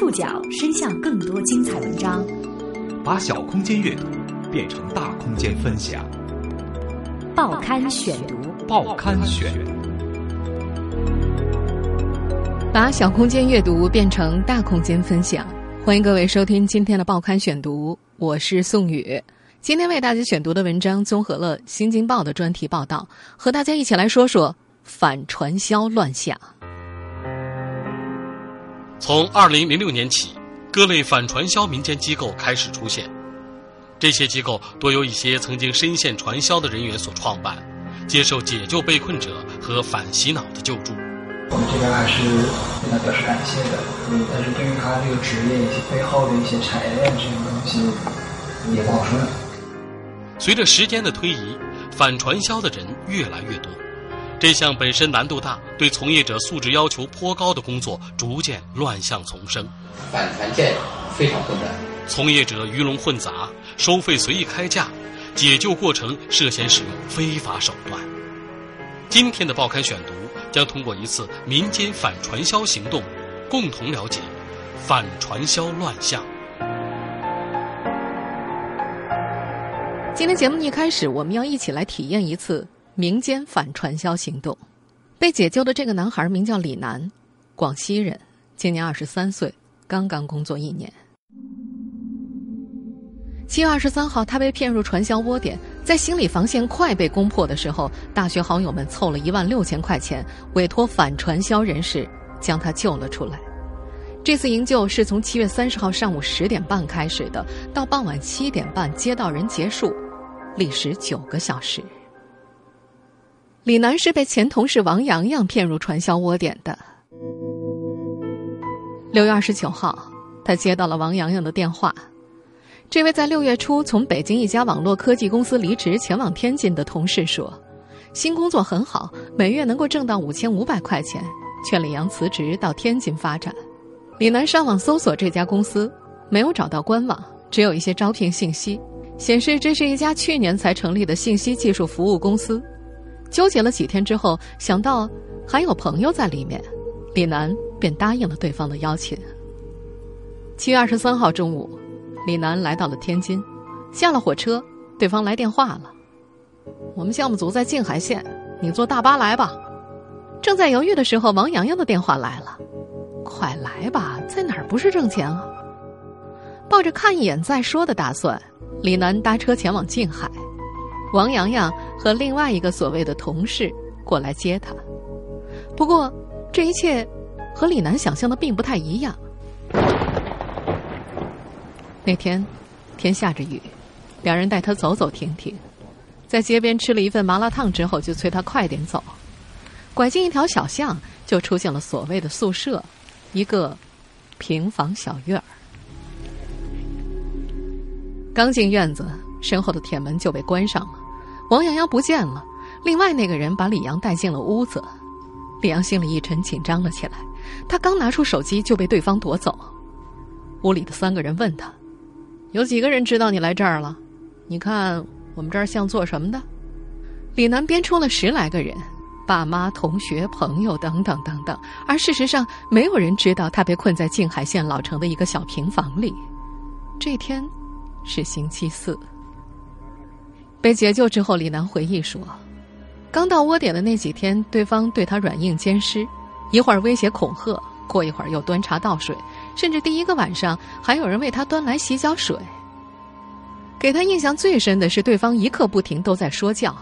触角伸向更多精彩文章，把小空间阅读变成大空间分享。报刊选读，报刊选，把小空间阅读变成大空间分享。欢迎各位收听今天的报刊选读，我是宋宇。今天为大家选读的文章综合了《新京报》的专题报道，和大家一起来说说反传销乱象。从二零零六年起，各类反传销民间机构开始出现。这些机构多由一些曾经深陷传销的人员所创办，接受解救被困者和反洗脑的救助。我们这边还是对他表示感谢的，嗯，但是对于他这个职业以及背后的一些产业链这种东西，也不好说。随着时间的推移，反传销的人越来越多。这项本身难度大、对从业者素质要求颇高的工作，逐渐乱象丛生。反传件非常困难，从业者鱼龙混杂，收费随意开价，解救过程涉嫌使用非法手段。今天的报刊选读将通过一次民间反传销行动，共同了解反传销乱象。今天节目一开始，我们要一起来体验一次。民间反传销行动，被解救的这个男孩名叫李楠，广西人，今年二十三岁，刚刚工作一年。七月二十三号，他被骗入传销窝点，在心理防线快被攻破的时候，大学好友们凑了一万六千块钱，委托反传销人士将他救了出来。这次营救是从七月三十号上午十点半开始的，到傍晚七点半接到人结束，历时九个小时。李楠是被前同事王洋洋骗入传销窝点的。六月二十九号，他接到了王洋洋的电话。这位在六月初从北京一家网络科技公司离职前往天津的同事说：“新工作很好，每月能够挣到五千五百块钱，劝李阳辞职到天津发展。”李楠上网搜索这家公司，没有找到官网，只有一些招聘信息，显示这是一家去年才成立的信息技术服务公司。纠结了几天之后，想到还有朋友在里面，李楠便答应了对方的邀请。七月二十三号中午，李楠来到了天津，下了火车，对方来电话了：“我们项目组在静海县，你坐大巴来吧。”正在犹豫的时候，王洋洋的电话来了：“快来吧，在哪儿不是挣钱啊？”抱着看一眼再说的打算，李楠搭车前往静海。王洋洋和另外一个所谓的同事过来接他，不过这一切和李楠想象的并不太一样。那天天下着雨，两人带他走走停停，在街边吃了一份麻辣烫之后，就催他快点走。拐进一条小巷，就出现了所谓的宿舍，一个平房小院儿。刚进院子，身后的铁门就被关上了。王洋洋不见了，另外那个人把李阳带进了屋子，李阳心里一沉，紧张了起来。他刚拿出手机，就被对方夺走。屋里的三个人问他：“有几个人知道你来这儿了？你看我们这儿像做什么的？”李楠编出了十来个人，爸妈、同学、朋友等等等等。而事实上，没有人知道他被困在静海县老城的一个小平房里。这天是星期四。被解救之后，李楠回忆说：“刚到窝点的那几天，对方对他软硬兼施，一会儿威胁恐吓，过一会儿又端茶倒水，甚至第一个晚上还有人为他端来洗脚水。给他印象最深的是，对方一刻不停都在说教，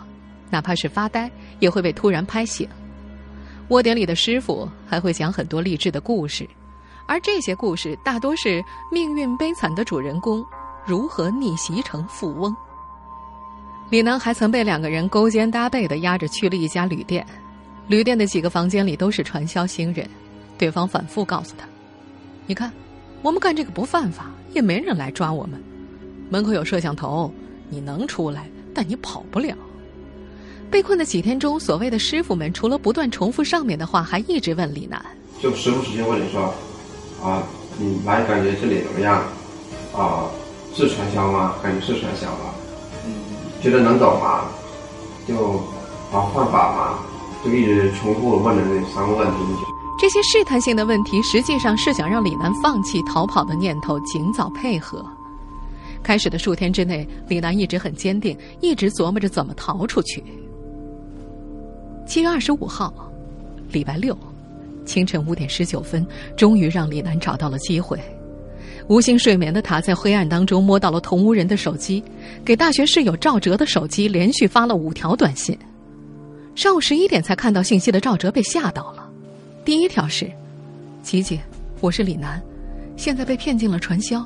哪怕是发呆也会被突然拍醒。窝点里的师傅还会讲很多励志的故事，而这些故事大多是命运悲惨的主人公如何逆袭成富翁。”李楠还曾被两个人勾肩搭背的押着去了一家旅店，旅店的几个房间里都是传销新人，对方反复告诉他：“你看，我们干这个不犯法，也没人来抓我们。门口有摄像头，你能出来，但你跑不了。”被困的几天中，所谓的师傅们除了不断重复上面的话，还一直问李楠：“就时不时就问你说，啊，你来感觉这里怎么样？啊，是传销吗？感觉是传销吗？”觉得能走吗？就啊换法吗？就一直重复问的那三个问题。这些试探性的问题，实际上是想让李楠放弃逃跑的念头，尽早配合。开始的数天之内，李楠一直很坚定，一直琢磨着怎么逃出去。七月二十五号，礼拜六，清晨五点十九分，终于让李楠找到了机会。无心睡眠的他，在黑暗当中摸到了同屋人的手机，给大学室友赵哲的手机连续发了五条短信。上午十一点才看到信息的赵哲被吓到了。第一条是：“琪琪，我是李楠，现在被骗进了传销。”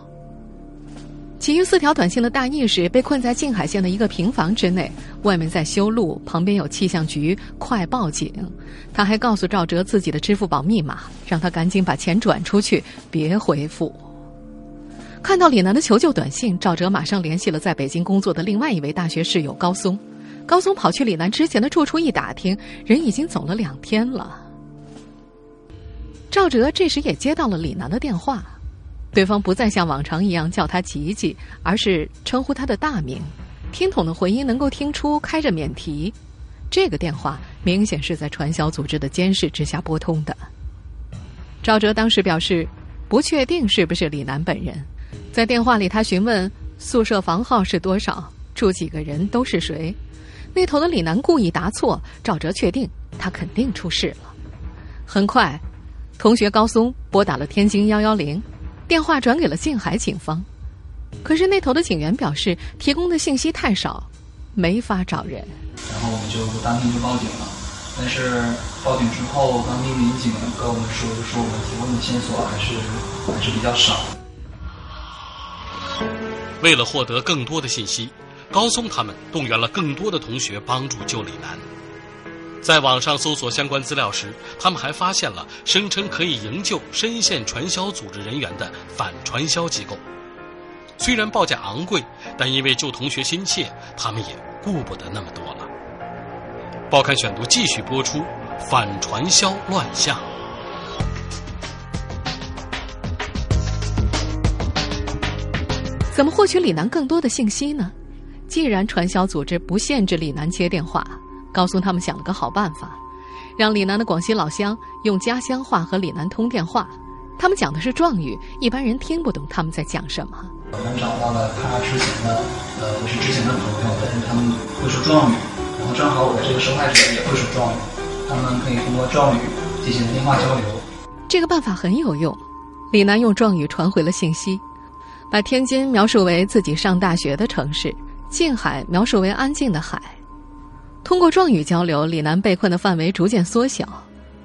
其余四条短信的大意是：被困在静海县的一个平房之内，外面在修路，旁边有气象局，快报警！他还告诉赵哲自己的支付宝密码，让他赶紧把钱转出去，别回复。看到李楠的求救短信，赵哲马上联系了在北京工作的另外一位大学室友高松。高松跑去李楠之前的住处一打听，人已经走了两天了。赵哲这时也接到了李楠的电话，对方不再像往常一样叫他吉吉，而是称呼他的大名。听筒的回音能够听出开着免提，这个电话明显是在传销组织的监视之下拨通的。赵哲当时表示不确定是不是李楠本人。在电话里，他询问宿舍房号是多少，住几个人，都是谁。那头的李楠故意答错，赵哲确定他肯定出事了。很快，同学高松拨打了天津幺幺零，电话转给了静海警方。可是那头的警员表示，提供的信息太少，没法找人。然后我们就当天就报警了。但是报警之后，当地民警跟我们说，就说我们提供的线索还是还是比较少。为了获得更多的信息，高松他们动员了更多的同学帮助救李楠。在网上搜索相关资料时，他们还发现了声称可以营救深陷传销组织人员的反传销机构。虽然报价昂贵，但因为救同学心切，他们也顾不得那么多了。报刊选读继续播出：反传销乱象。怎么获取李楠更多的信息呢？既然传销组织不限制李楠接电话，高松他们想了个好办法，让李楠的广西老乡用家乡话和李楠通电话。他们讲的是壮语，一般人听不懂他们在讲什么。我们找到了他之前的，呃，不是之前的朋友，但是他们会说壮语，然后正好我的这个受害者也会说壮语，他们可以通过壮语进行电话交流。这个办法很有用，李楠用壮语传回了信息。把天津描述为自己上大学的城市，静海描述为安静的海。通过壮语交流，李楠被困的范围逐渐缩小。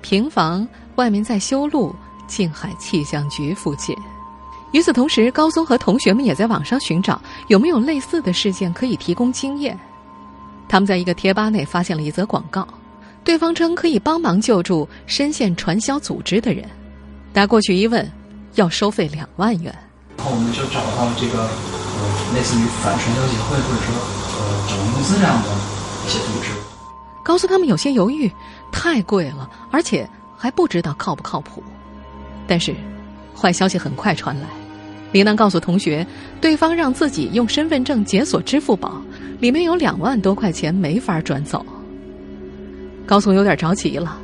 平房外面在修路，静海气象局附近。与此同时，高松和同学们也在网上寻找有没有类似的事件可以提供经验。他们在一个贴吧内发现了一则广告，对方称可以帮忙救助深陷传销组织的人。打过去一问，要收费两万元。然后我们就找到了这个呃，类似于反传销协会或者说呃，找人公司这样的一些组织。告诉他们有些犹豫，太贵了，而且还不知道靠不靠谱。但是，坏消息很快传来，李楠告诉同学，对方让自己用身份证解锁支付宝，里面有两万多块钱没法转走。高松有点着急了，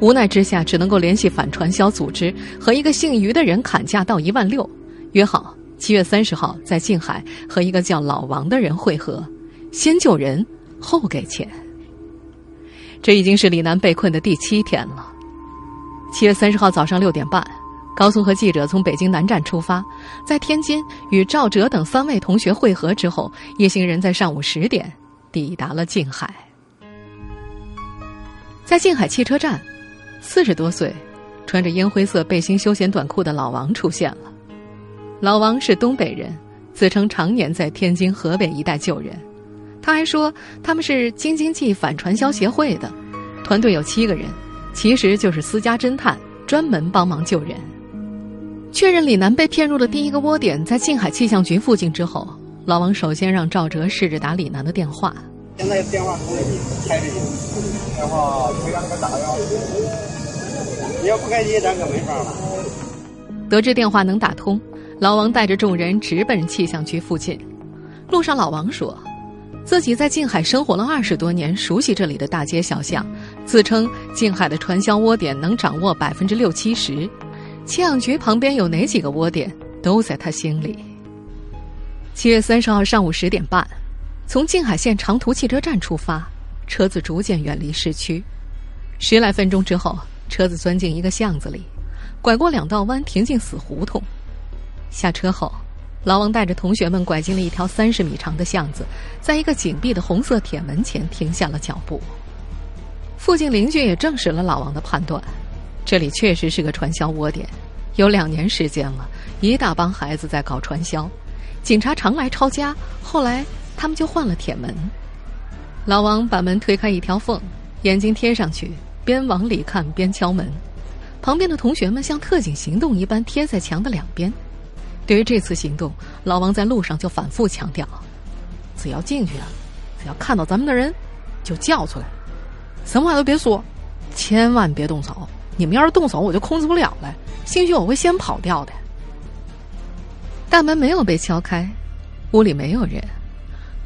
无奈之下只能够联系反传销组织，和一个姓于的人砍价到一万六。约好七月三十号在静海和一个叫老王的人会合，先救人后给钱。这已经是李楠被困的第七天了。七月三十号早上六点半，高松和记者从北京南站出发，在天津与赵哲等三位同学会合之后，一行人在上午十点抵达了静海。在静海汽车站，四十多岁、穿着烟灰色背心休闲短裤的老王出现了。老王是东北人，自称常年在天津、河北一带救人。他还说他们是京津冀反传销协会的，团队有七个人，其实就是私家侦探，专门帮忙救人。确认李楠被骗入的第一个窝点在静海气象局附近之后，老王首先让赵哲试着打李楠的电话。现在电话通了你，开着你，电话可以让他打呀。你要不开机，咱可没法了。得知电话能打通。老王带着众人直奔气象局附近。路上，老王说，自己在静海生活了二十多年，熟悉这里的大街小巷，自称静海的传销窝点能掌握百分之六七十，气象局旁边有哪几个窝点都在他心里。七月三十号上午十点半，从静海县长途汽车站出发，车子逐渐远离市区。十来分钟之后，车子钻进一个巷子里，拐过两道弯，停进死胡同。下车后，老王带着同学们拐进了一条三十米长的巷子，在一个紧闭的红色铁门前停下了脚步。附近邻居也证实了老王的判断，这里确实是个传销窝点，有两年时间了，一大帮孩子在搞传销，警察常来抄家，后来他们就换了铁门。老王把门推开一条缝，眼睛贴上去。边往里看边敲门，旁边的同学们像特警行动一般贴在墙的两边。对于这次行动，老王在路上就反复强调：只要进去啊，只要看到咱们的人，就叫出来，什么话都别说，千万别动手。你们要是动手，我就控制不了了，兴许我会先跑掉的。大门没有被敲开，屋里没有人。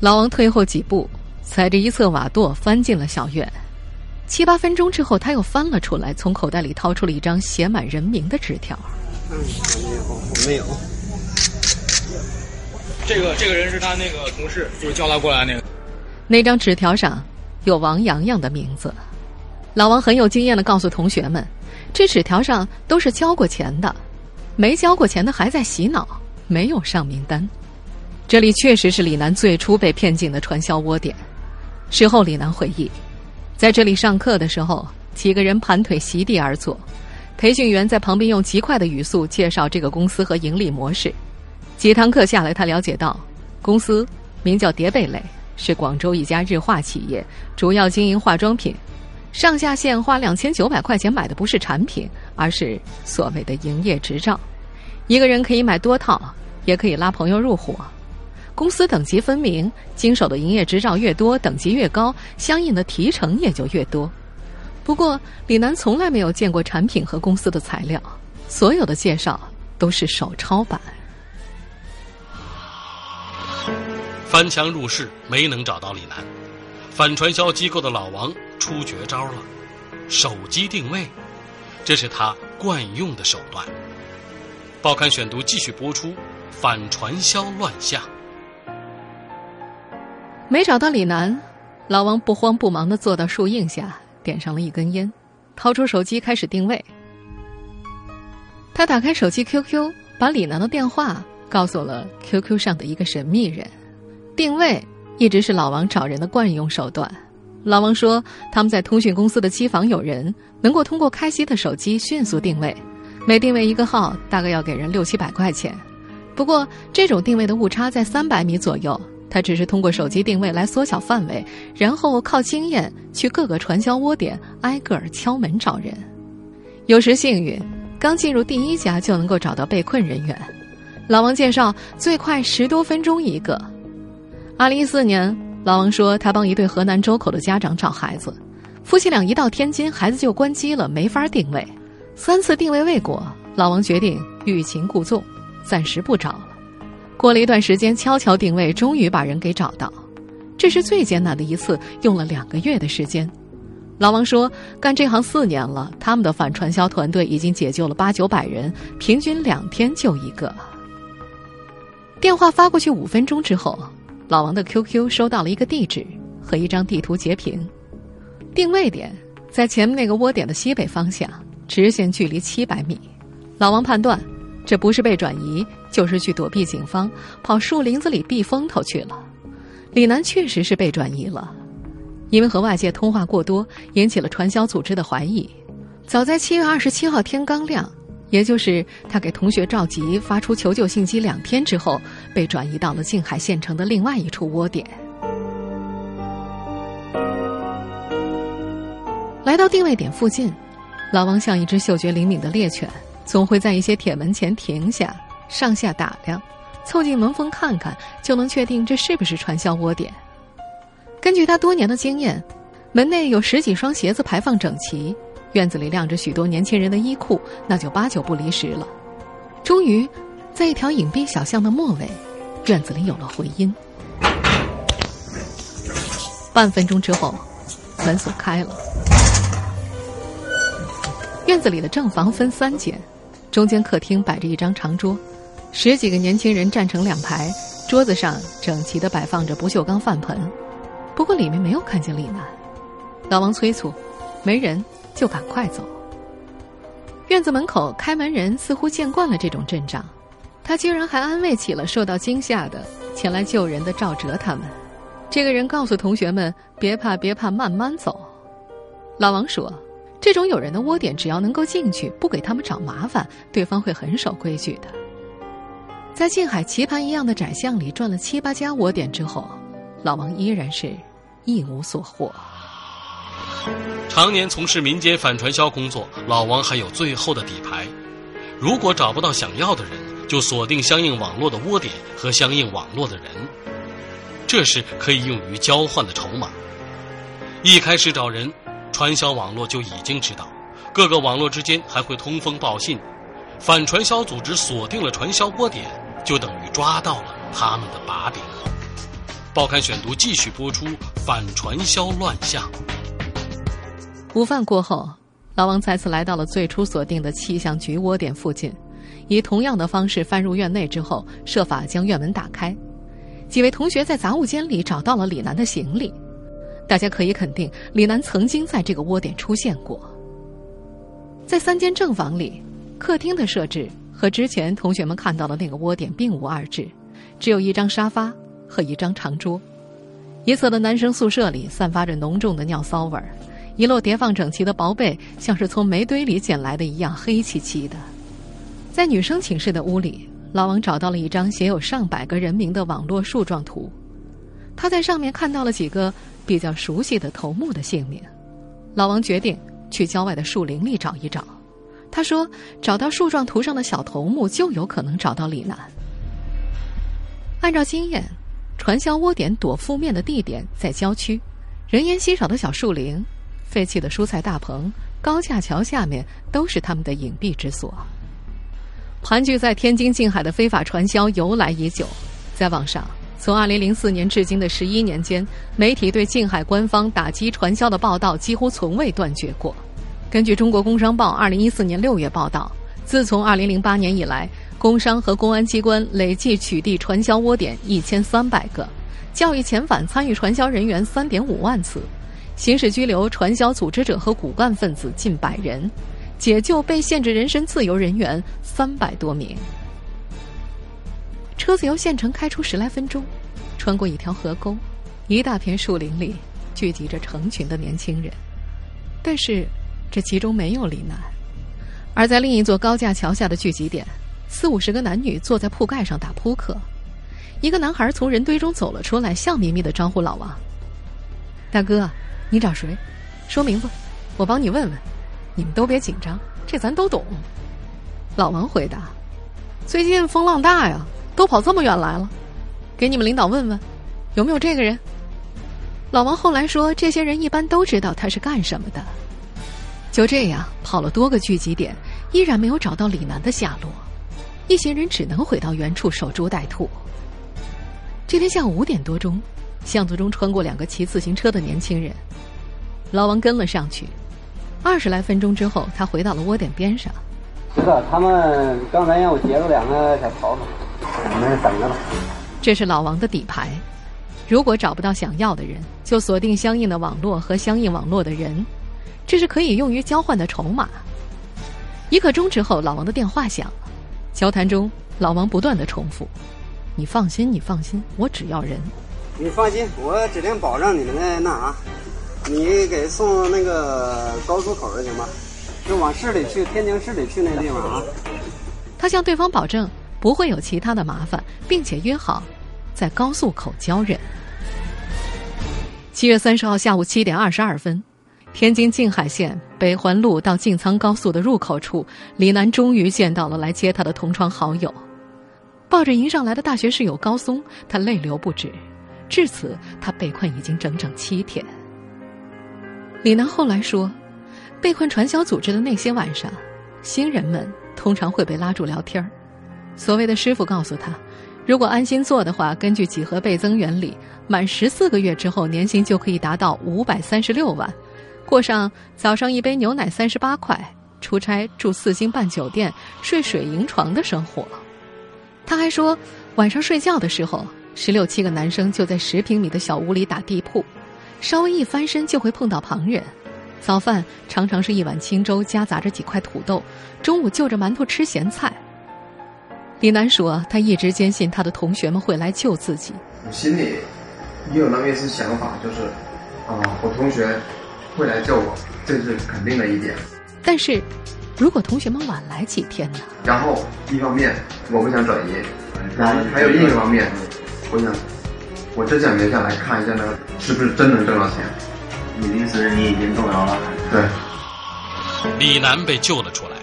老王退后几步，踩着一侧瓦垛翻进了小院。七八分钟之后，他又翻了出来，从口袋里掏出了一张写满人名的纸条。没有，没有。这个这个人是他那个同事，就是叫他过来那个。那张纸条上有王洋洋的名字。老王很有经验的告诉同学们，这纸条上都是交过钱的，没交过钱的还在洗脑，没有上名单。这里确实是李楠最初被骗进的传销窝点。事后，李楠回忆。在这里上课的时候，几个人盘腿席地而坐，培训员在旁边用极快的语速介绍这个公司和盈利模式。几堂课下来，他了解到，公司名叫叠贝蕾，是广州一家日化企业，主要经营化妆品。上下线花两千九百块钱买的不是产品，而是所谓的营业执照。一个人可以买多套，也可以拉朋友入伙。公司等级分明，经手的营业执照越多，等级越高，相应的提成也就越多。不过，李楠从来没有见过产品和公司的材料，所有的介绍都是手抄版。翻墙入室没能找到李楠，反传销机构的老王出绝招了，手机定位，这是他惯用的手段。报刊选读继续播出，反传销乱象。没找到李楠，老王不慌不忙的坐到树荫下，点上了一根烟，掏出手机开始定位。他打开手机 QQ，把李楠的电话告诉了 QQ 上的一个神秘人。定位一直是老王找人的惯用手段。老王说，他们在通讯公司的机房有人能够通过开机的手机迅速定位，每定位一个号大概要给人六七百块钱。不过这种定位的误差在三百米左右。他只是通过手机定位来缩小范围，然后靠经验去各个传销窝点挨个儿敲门找人。有时幸运，刚进入第一家就能够找到被困人员。老王介绍，最快十多分钟一个。二零一四年，老王说他帮一对河南周口的家长找孩子，夫妻俩一到天津，孩子就关机了，没法定位。三次定位未果，老王决定欲擒故纵，暂时不找了。过了一段时间，悄悄定位，终于把人给找到。这是最艰难的一次，用了两个月的时间。老王说：“干这行四年了，他们的反传销团队已经解救了八九百人，平均两天就一个。”电话发过去五分钟之后，老王的 QQ 收到了一个地址和一张地图截屏，定位点在前面那个窝点的西北方向，直线距离七百米。老王判断。这不是被转移，就是去躲避警方，跑树林子里避风头去了。李楠确实是被转移了，因为和外界通话过多，引起了传销组织的怀疑。早在七月二十七号天刚亮，也就是他给同学赵吉发出求救信息两天之后，被转移到了静海县城的另外一处窝点。来到定位点附近，老王像一只嗅觉灵敏的猎犬。总会在一些铁门前停下，上下打量，凑近门缝看看，就能确定这是不是传销窝点。根据他多年的经验，门内有十几双鞋子排放整齐，院子里晾着许多年轻人的衣裤，那就八九不离十了。终于，在一条隐蔽小巷的末尾，院子里有了回音。半分钟之后，门锁开了。院子里的正房分三间，中间客厅摆着一张长桌，十几个年轻人站成两排，桌子上整齐的摆放着不锈钢饭盆。不过里面没有看见李楠。老王催促：“没人就赶快走。”院子门口开门人似乎见惯了这种阵仗，他竟然还安慰起了受到惊吓的前来救人的赵哲他们。这个人告诉同学们：“别怕，别怕，慢慢走。”老王说。这种有人的窝点，只要能够进去，不给他们找麻烦，对方会很守规矩的。在静海棋盘一样的窄巷里转了七八家窝点之后，老王依然是一无所获。常年从事民间反传销工作，老王还有最后的底牌。如果找不到想要的人，就锁定相应网络的窝点和相应网络的人，这是可以用于交换的筹码。一开始找人。传销网络就已经知道，各个网络之间还会通风报信。反传销组织锁定了传销窝点，就等于抓到了他们的把柄。报刊选读继续播出反传销乱象。午饭过后，老王再次来到了最初锁定的气象局窝点附近，以同样的方式翻入院内之后，设法将院门打开。几位同学在杂物间里找到了李楠的行李。大家可以肯定，李楠曾经在这个窝点出现过。在三间正房里，客厅的设置和之前同学们看到的那个窝点并无二致，只有一张沙发和一张长桌。一侧的男生宿舍里散发着浓重的尿骚味儿，一摞叠放整齐的薄被像是从煤堆里捡来的一样黑漆漆的。在女生寝室的屋里，老王找到了一张写有上百个人名的网络树状图，他在上面看到了几个。比较熟悉的头目的姓名，老王决定去郊外的树林里找一找。他说：“找到树状图上的小头目，就有可能找到李楠。”按照经验，传销窝点躲覆面的地点在郊区，人烟稀少的小树林、废弃的蔬菜大棚、高架桥下面都是他们的隐蔽之所。盘踞在天津近海的非法传销由来已久，在网上。从二零零四年至今的十一年间，媒体对静海官方打击传销的报道几乎从未断绝过。根据《中国工商报》二零一四年六月报道，自从二零零八年以来，工商和公安机关累计取缔传销窝点一千三百个，教育遣返参与传销人员三点五万次，刑事拘留传销组织者和骨干分子近百人，解救被限制人身自由人员三百多名。车子由县城开出十来分钟，穿过一条河沟，一大片树林里聚集着成群的年轻人，但是这其中没有李楠。而在另一座高架桥下的聚集点，四五十个男女坐在铺盖上打扑克。一个男孩从人堆中走了出来，笑眯眯的招呼老王：“大哥，你找谁？说名字，我帮你问问。你们都别紧张，这咱都懂。”老王回答：“最近风浪大呀。”都跑这么远来了，给你们领导问问，有没有这个人？老王后来说，这些人一般都知道他是干什么的。就这样跑了多个聚集点，依然没有找到李楠的下落，一行人只能回到原处守株待兔。这天下午五点多钟，巷子中穿过两个骑自行车的年轻人，老王跟了上去。二十来分钟之后，他回到了窝点边上。是的，他们刚才让我截住两个小桃子。我们等着吧。这是老王的底牌，如果找不到想要的人，就锁定相应的网络和相应网络的人，这是可以用于交换的筹码。一刻钟之后，老王的电话响了。交谈中，老王不断的重复：“你放心，你放心，我只要人。”你放心，我指定保证你们的那啥。你给送那个高速口的行吗？就往市里去，天津市里去那地方啊。他向对方保证。不会有其他的麻烦，并且约好在高速口交人。七月三十号下午七点二十二分，天津静海县北环路到晋沧高速的入口处，李楠终于见到了来接他的同窗好友。抱着迎上来的大学室友高松，他泪流不止。至此，他被困已经整整七天。李楠后来说，被困传销组织的那些晚上，新人们通常会被拉住聊天儿。所谓的师傅告诉他，如果安心做的话，根据几何倍增原理，满十四个月之后，年薪就可以达到五百三十六万，过上早上一杯牛奶三十八块，出差住四星半酒店、睡水银床的生活。他还说，晚上睡觉的时候，十六七个男生就在十平米的小屋里打地铺，稍微一翻身就会碰到旁人。早饭常常是一碗清粥夹杂着几块土豆，中午就着馒头吃咸菜。李楠说，他一直坚信他的同学们会来救自己。我心里也有那么一丝想法，就是啊，我同学会来救我，这是肯定的一点。但是，如果同学们晚来几天呢？然后，一方面我不想转移，然后还有另一方面，我想我真想留下来看一下，那个是不是真能挣到钱。你的意思是你已经动摇了？对。李楠被救了出来，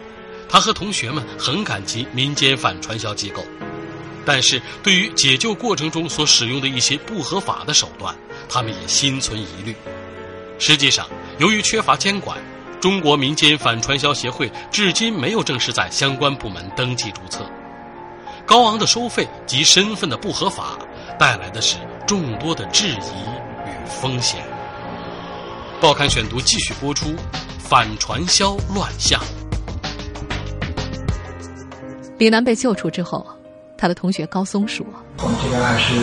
他和同学们很感激民间反传销机构，但是对于解救过程中所使用的一些不合法的手段，他们也心存疑虑。实际上，由于缺乏监管，中国民间反传销协会至今没有正式在相关部门登记注册。高昂的收费及身份的不合法，带来的是众多的质疑与风险。报刊选读继续播出，反传销乱象。李楠被救出之后，他的同学高松说：“我们这边还是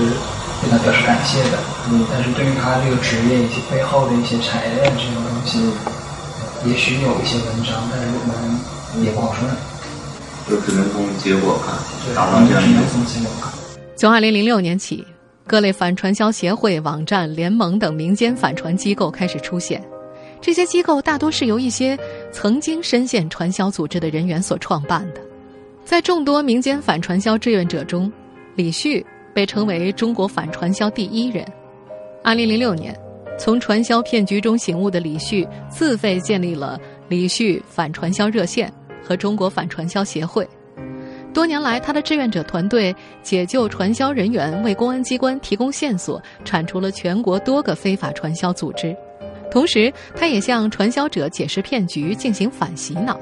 对他表示感谢的，嗯，但是对于他这个职业以及背后的一些产业链这种东西，也许有一些文章，但是我们也不好说。就只能从结果看，达到这样一个从结果看。从二零零六年起。”各类反传销协会、网站、联盟等民间反传机构开始出现，这些机构大多是由一些曾经深陷传销组织的人员所创办的。在众多民间反传销志愿者中，李旭被称为中国反传销第一人。二零零六年，从传销骗局中醒悟的李旭自费建立了李旭反传销热线和中国反传销协会。多年来，他的志愿者团队解救传销人员，为公安机关提供线索，铲除了全国多个非法传销组织。同时，他也向传销者解释骗局，进行反洗脑。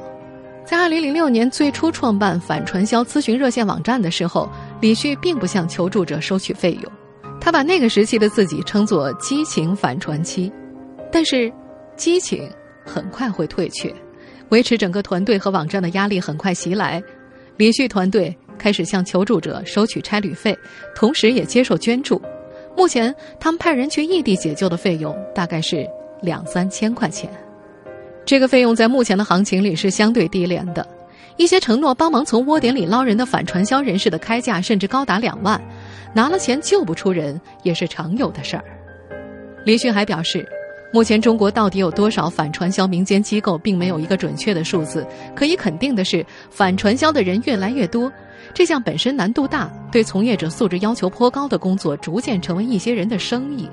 在2006年最初创办反传销咨询热线网站的时候，李旭并不向求助者收取费用，他把那个时期的自己称作“激情反传期”。但是，激情很快会退却，维持整个团队和网站的压力很快袭来。李旭团队开始向求助者收取差旅费，同时也接受捐助。目前，他们派人去异地解救的费用大概是两三千块钱。这个费用在目前的行情里是相对低廉的。一些承诺帮忙从窝点里捞人的反传销人士的开价甚至高达两万，拿了钱救不出人也是常有的事儿。李旭还表示。目前中国到底有多少反传销民间机构，并没有一个准确的数字。可以肯定的是，反传销的人越来越多。这项本身难度大、对从业者素质要求颇高的工作，逐渐成为一些人的生意。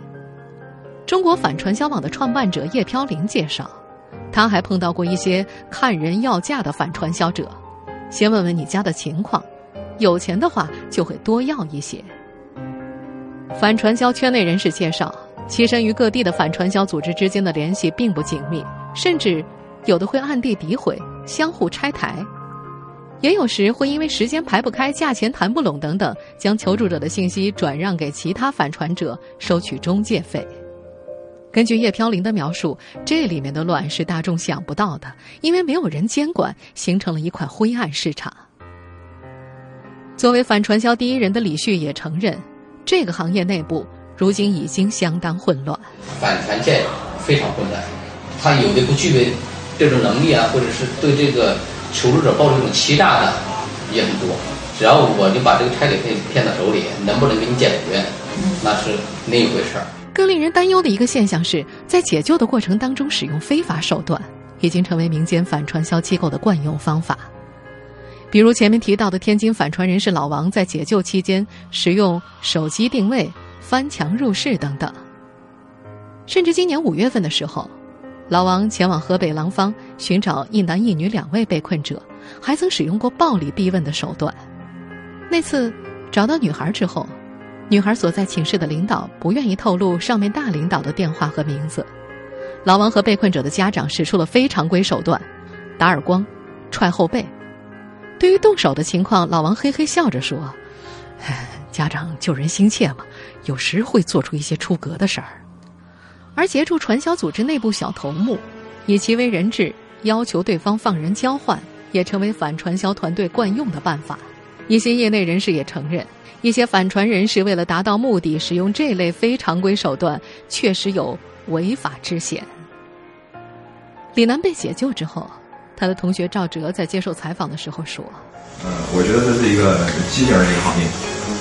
中国反传销网的创办者叶飘零介绍，他还碰到过一些看人要价的反传销者。先问问你家的情况，有钱的话就会多要一些。反传销圈内人士介绍。栖身于各地的反传销组织之间的联系并不紧密，甚至有的会暗地诋毁、相互拆台，也有时会因为时间排不开、价钱谈不拢等等，将求助者的信息转让给其他反传者，收取中介费。根据叶飘零的描述，这里面的乱是大众想不到的，因为没有人监管，形成了一块灰暗市场。作为反传销第一人的李旭也承认，这个行业内部。如今已经相当混乱，反传线非常混乱，他有的不具备这种能力啊，或者是对这个求助者抱着这种欺诈的也很多。只要我就把这个差旅费骗到手里，能不能给你解决，那是另一回事儿。更令人担忧的一个现象是，在解救的过程当中使用非法手段，已经成为民间反传销机构的惯用方法。比如前面提到的天津反传人士老王，在解救期间使用手机定位。翻墙入室等等，甚至今年五月份的时候，老王前往河北廊坊寻找一男一女两位被困者，还曾使用过暴力逼问的手段。那次找到女孩之后，女孩所在寝室的领导不愿意透露上面大领导的电话和名字。老王和被困者的家长使出了非常规手段，打耳光、踹后背。对于动手的情况，老王嘿嘿笑着说：“ 家长救人心切嘛。”有时会做出一些出格的事儿，而协助传销组织内部小头目，以其为人质，要求对方放人交换，也成为反传销团队惯用的办法。一些业内人士也承认，一些反传人士为了达到目的，使用这类非常规手段，确实有违法之嫌。李楠被解救之后，他的同学赵哲在接受采访的时候说：“呃，我觉得这是一个畸形的一个行业，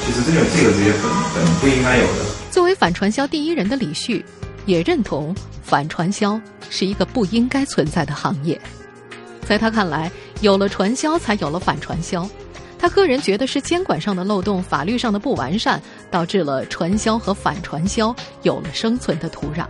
其实这种这个职业本本不应该有的。”作为反传销第一人的李旭，也认同反传销是一个不应该存在的行业。在他看来，有了传销，才有了反传销。他个人觉得是监管上的漏洞、法律上的不完善，导致了传销和反传销有了生存的土壤。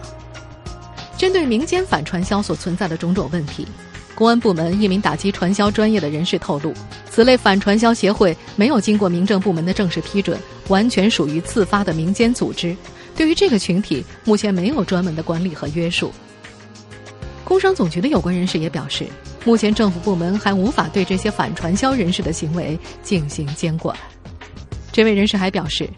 针对民间反传销所存在的种种问题，公安部门一名打击传销专业的人士透露，此类反传销协会没有经过民政部门的正式批准，完全属于自发的民间组织。对于这个群体，目前没有专门的管理和约束。工商总局的有关人士也表示。目前政府部门还无法对这些反传销人士的行为进行监管。这位人士还表示，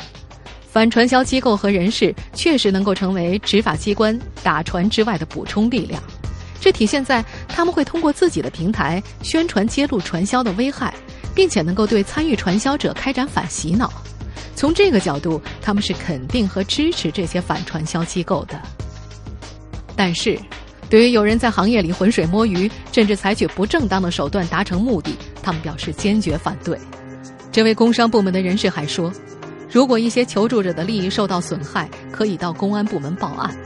反传销机构和人士确实能够成为执法机关打传之外的补充力量，这体现在他们会通过自己的平台宣传揭露传销的危害，并且能够对参与传销者开展反洗脑。从这个角度，他们是肯定和支持这些反传销机构的。但是。对于有人在行业里浑水摸鱼，甚至采取不正当的手段达成目的，他们表示坚决反对。这位工商部门的人士还说，如果一些求助者的利益受到损害，可以到公安部门报案。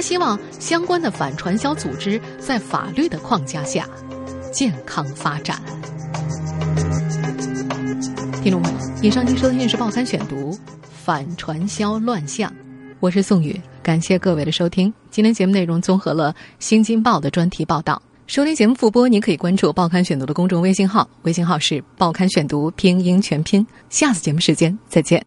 希望相关的反传销组织在法律的框架下健康发展。听众朋友，以上您收听的是《报刊选读》，反传销乱象。我是宋宇，感谢各位的收听。今天节目内容综合了《新京报》的专题报道。收听节目复播，您可以关注《报刊选读》的公众微信号，微信号是《报刊选读》拼音全拼。下次节目时间再见。